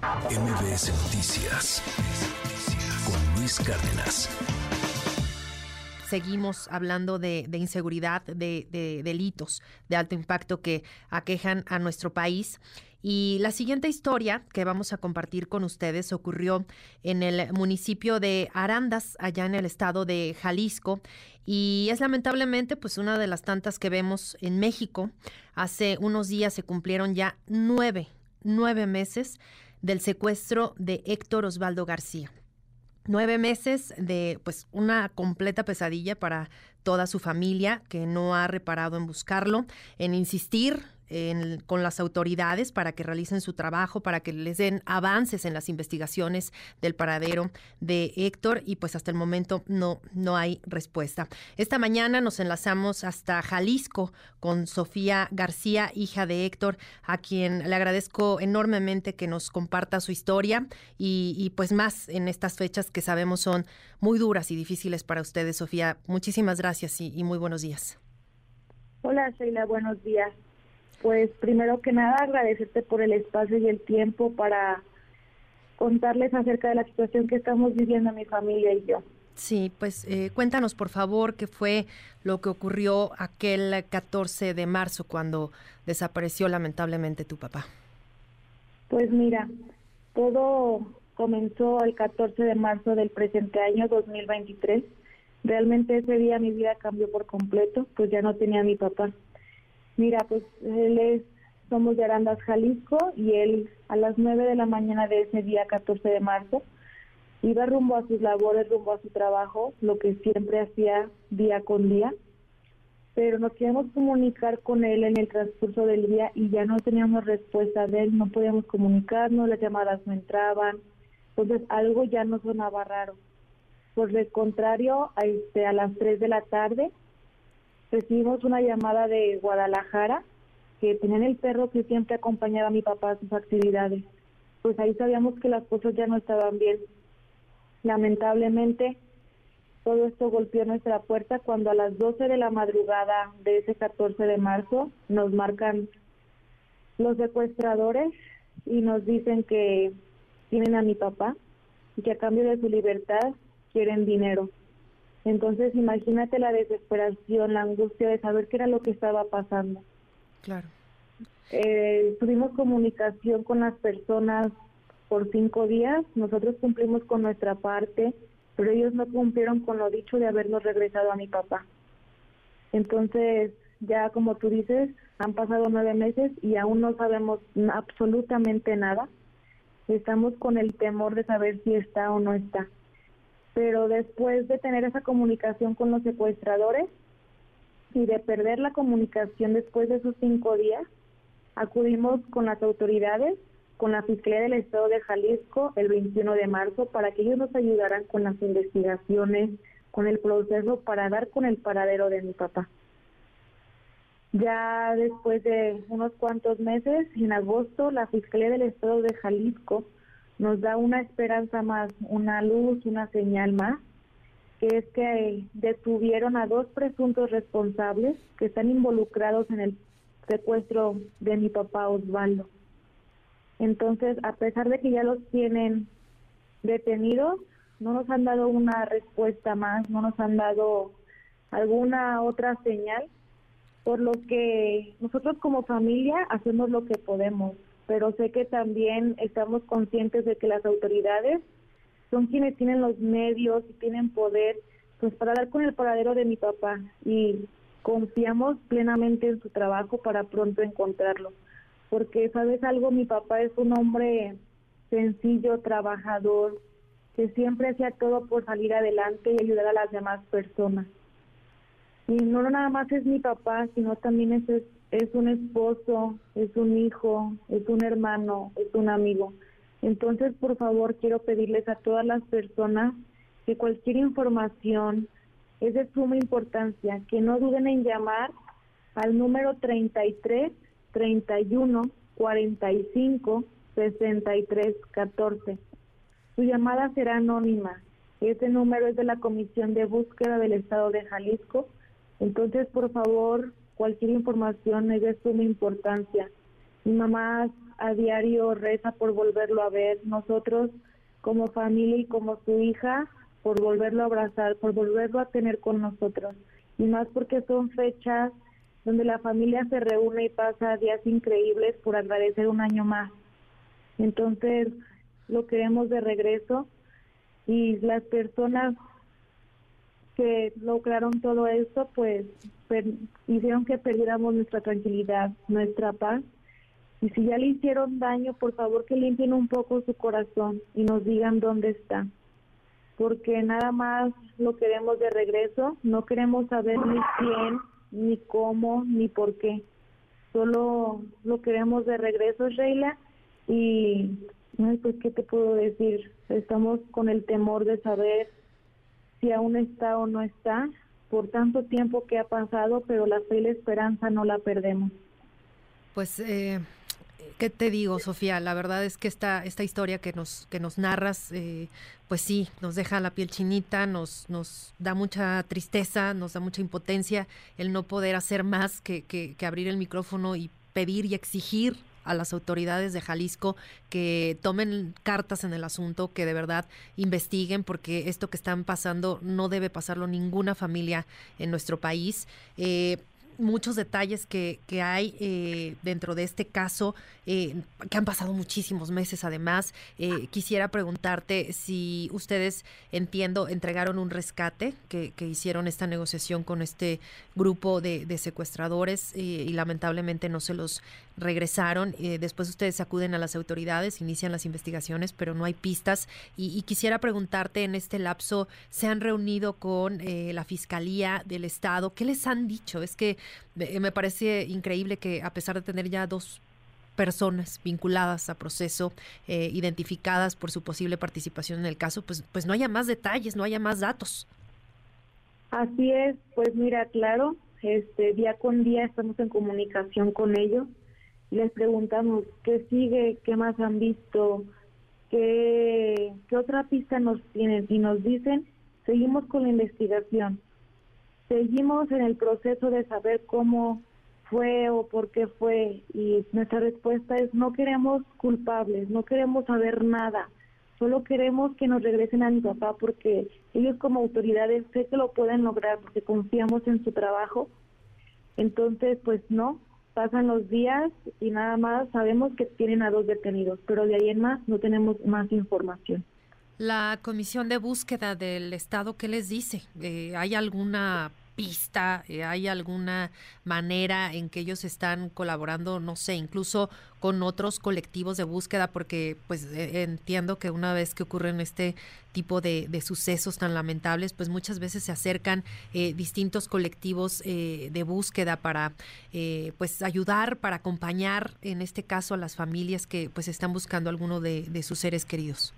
MBS Noticias con Luis Cárdenas. Seguimos hablando de, inseguridad, de, delitos de alto impacto que aquejan a nuestro país. Y la siguiente historia que vamos a compartir con ustedes ocurrió en el municipio de Arandas, allá en el estado de Jalisco, y es lamentablemente pues una de las tantas que vemos en México. Hace unos días se cumplieron ya nueve, nueve meses del secuestro de Héctor Osvaldo García. Nueve meses de pues una completa pesadilla para toda su familia que no ha reparado en buscarlo, en insistir con las autoridades para que realicen su trabajo, para que les den avances en las investigaciones del paradero de Héctor y pues hasta el momento no, no hay respuesta. Esta mañana nos enlazamos hasta Jalisco con Sofía García, hija de Héctor, a quien le agradezco enormemente que nos comparta su historia y, pues más en estas fechas que sabemos son muy duras y difíciles para ustedes, Sofía. Muchísimas gracias y, y muy buenos días. Hola, Sheila, buenos días. Pues primero que nada agradecerte por el espacio y el tiempo para contarles acerca de la situación que estamos viviendo mi familia y yo. Sí, pues eh, cuéntanos por favor qué fue lo que ocurrió aquel 14 de marzo cuando desapareció lamentablemente tu papá. Pues mira, todo comenzó el 14 de marzo del presente año 2023. Realmente ese día mi vida cambió por completo, pues ya no tenía a mi papá. Mira, pues él es, somos de Arandas, Jalisco, y él a las 9 de la mañana de ese día, 14 de marzo, iba rumbo a sus labores, rumbo a su trabajo, lo que siempre hacía día con día, pero nos queríamos comunicar con él en el transcurso del día y ya no teníamos respuesta de él, no podíamos comunicarnos, las llamadas no entraban, entonces algo ya no sonaba raro. Por el contrario, a, este, a las 3 de la tarde recibimos una llamada de Guadalajara que tenían el perro que siempre acompañaba a mi papá a sus actividades. Pues ahí sabíamos que las cosas ya no estaban bien. Lamentablemente, todo esto golpeó nuestra puerta cuando a las 12 de la madrugada de ese 14 de marzo nos marcan los secuestradores y nos dicen que tienen a mi papá y que a cambio de su libertad quieren dinero. Entonces, imagínate la desesperación, la angustia de saber qué era lo que estaba pasando. Claro. Eh, tuvimos comunicación con las personas por cinco días. Nosotros cumplimos con nuestra parte, pero ellos no cumplieron con lo dicho de habernos regresado a mi papá. Entonces, ya como tú dices, han pasado nueve meses y aún no sabemos absolutamente nada. Estamos con el temor de saber si está o no está pero después de tener esa comunicación con los secuestradores y de perder la comunicación después de esos cinco días, acudimos con las autoridades, con la Fiscalía del Estado de Jalisco el 21 de marzo para que ellos nos ayudaran con las investigaciones, con el proceso para dar con el paradero de mi papá. Ya después de unos cuantos meses, en agosto, la Fiscalía del Estado de Jalisco nos da una esperanza más, una luz, una señal más, que es que detuvieron a dos presuntos responsables que están involucrados en el secuestro de mi papá Osvaldo. Entonces, a pesar de que ya los tienen detenidos, no nos han dado una respuesta más, no nos han dado alguna otra señal, por lo que nosotros como familia hacemos lo que podemos pero sé que también estamos conscientes de que las autoridades son quienes tienen los medios y tienen poder pues para dar con el paradero de mi papá. Y confiamos plenamente en su trabajo para pronto encontrarlo. Porque sabes algo mi papá es un hombre sencillo trabajador que siempre hacía todo por salir adelante y ayudar a las demás personas y no nada más es mi papá sino también es es un esposo, es un hijo, es un hermano, es un amigo. Entonces, por favor, quiero pedirles a todas las personas que cualquier información es de suma importancia, que no duden en llamar al número 33 31 45 63 14. Su llamada será anónima. Ese número es de la Comisión de Búsqueda del Estado de Jalisco. Entonces, por favor, cualquier información es de suma importancia. Mi mamá a diario reza por volverlo a ver. Nosotros como familia y como su hija, por volverlo a abrazar, por volverlo a tener con nosotros. Y más porque son fechas donde la familia se reúne y pasa días increíbles por agradecer un año más. Entonces, lo queremos de regreso y las personas que lograron todo esto, pues hicieron que perdiéramos nuestra tranquilidad, nuestra paz. Y si ya le hicieron daño, por favor que limpien un poco su corazón y nos digan dónde está. Porque nada más lo queremos de regreso, no queremos saber ni quién, ni cómo, ni por qué. Solo lo queremos de regreso, Sheila. Y, pues, ¿qué te puedo decir? Estamos con el temor de saber si aún está o no está, por tanto tiempo que ha pasado, pero la fe y la esperanza no la perdemos. Pues, eh, ¿qué te digo, Sofía? La verdad es que esta, esta historia que nos, que nos narras, eh, pues sí, nos deja la piel chinita, nos, nos da mucha tristeza, nos da mucha impotencia el no poder hacer más que, que, que abrir el micrófono y pedir y exigir a las autoridades de Jalisco que tomen cartas en el asunto, que de verdad investiguen, porque esto que están pasando no debe pasarlo ninguna familia en nuestro país. Eh, muchos detalles que, que hay eh, dentro de este caso, eh, que han pasado muchísimos meses además. Quisiera preguntarte si ustedes, entiendo, entregaron un rescate, que, hicieron esta negociación con este grupo de secuestradores y lamentablemente no se los regresaron. después ustedes acuden a las autoridades, inician las investigaciones, pero no hay pistas. Y, y quisiera preguntarte, en este lapso, ¿se han reunido con la Fiscalía del Estado? ¿Qué les han dicho? Es que eh, me parece increíble que a pesar de tener ya dos personas vinculadas a proceso, eh, identificadas por su posible participación en el caso, pues, pues no haya más detalles, no haya más datos. Así es, pues mira, claro, este día con día estamos en comunicación con ellos, les preguntamos qué sigue, qué más han visto, qué, qué otra pista nos tienen. Y nos dicen, seguimos con la investigación. Seguimos en el proceso de saber cómo fue o por qué fue. Y nuestra respuesta es no queremos culpables, no queremos saber nada, solo queremos que nos regresen a mi papá porque ellos como autoridades sé que lo pueden lograr porque confiamos en su trabajo. Entonces, pues no, pasan los días y nada más sabemos que tienen a dos detenidos, pero de ahí en más no tenemos más información. La comisión de búsqueda del Estado, ¿qué les dice? Eh, ¿Hay alguna pista? Eh, ¿Hay alguna manera en que ellos están colaborando, no sé, incluso con otros colectivos de búsqueda? Porque pues eh, entiendo que una vez que ocurren este tipo de, sucesos tan lamentables, pues muchas veces se acercan distintos colectivos de búsqueda para pues ayudar, para acompañar en este caso a las familias que pues están buscando alguno de, de sus seres queridos.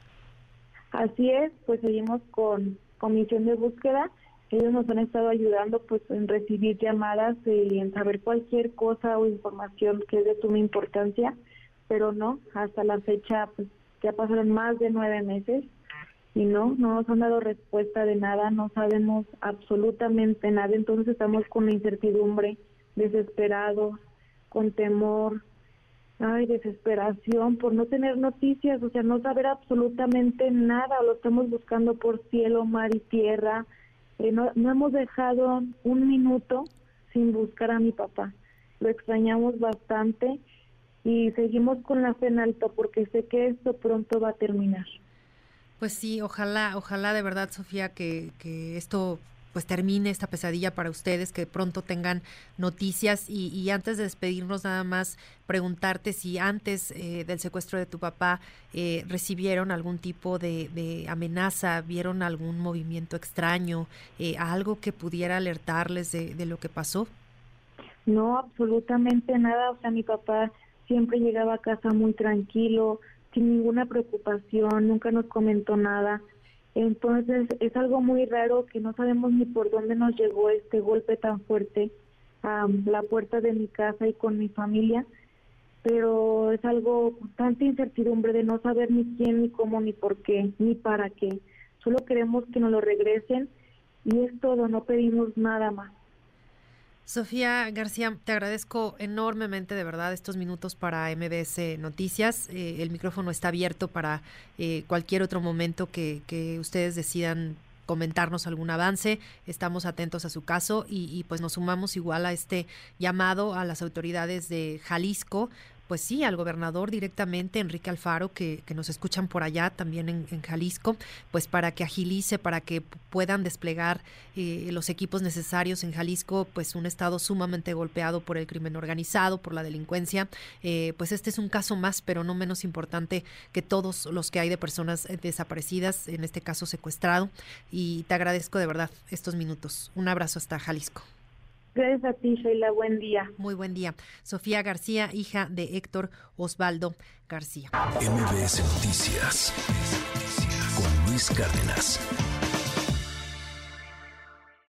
Así es, pues seguimos con comisión de búsqueda. Ellos nos han estado ayudando pues en recibir llamadas y en saber cualquier cosa o información que es de suma importancia, pero no, hasta la fecha pues ya pasaron más de nueve meses y no, no nos han dado respuesta de nada, no sabemos absolutamente nada, entonces estamos con incertidumbre, desesperados, con temor, ay, desesperación por no tener noticias, o sea, no saber absolutamente nada, lo estamos buscando por cielo, mar y tierra. No, no hemos dejado un minuto sin buscar a mi papá. Lo extrañamos bastante y seguimos con la fe en alto porque sé que esto pronto va a terminar. Pues sí, ojalá, ojalá de verdad, Sofía, que, que esto pues termine esta pesadilla para ustedes, que pronto tengan noticias. Y, antes de despedirnos nada más preguntarte si antes eh, del secuestro de tu papá eh, recibieron algún tipo de, amenaza, vieron algún movimiento extraño, eh, algo que pudiera alertarles de, de lo que pasó. No, absolutamente nada, o sea, mi papá siempre llegaba a casa muy tranquilo, sin ninguna preocupación, nunca nos comentó nada entonces es algo muy raro que no sabemos ni por dónde nos llegó este golpe tan fuerte a la puerta de mi casa y con mi familia, pero es algo tanta incertidumbre de no saber ni quién, ni cómo, ni por qué, ni para qué. Solo queremos que nos lo regresen y es todo, no pedimos nada más. Sofía García, te agradezco enormemente, de verdad, estos minutos para MBS Noticias. Eh, el micrófono está abierto para eh, cualquier otro momento que, que ustedes decidan comentarnos algún avance. Estamos atentos a su caso y, y, pues nos sumamos igual a este llamado a las autoridades de Jalisco pues sí, al gobernador directamente, Enrique Alfaro, que, que nos escuchan por allá también en, Jalisco, pues para que agilice, para que puedan desplegar eh, los equipos necesarios en Jalisco, pues un estado sumamente golpeado por el crimen organizado, por la delincuencia. Eh, pues este es un caso más, pero no menos importante que todos los que hay de personas desaparecidas, en este caso secuestrado. Y te agradezco de verdad estos minutos. Un abrazo hasta Jalisco. Gracias a ti, Sheila. Buen día. Muy buen día. Sofía García, hija de Héctor Osvaldo García. MBS Noticias con Luis Cárdenas.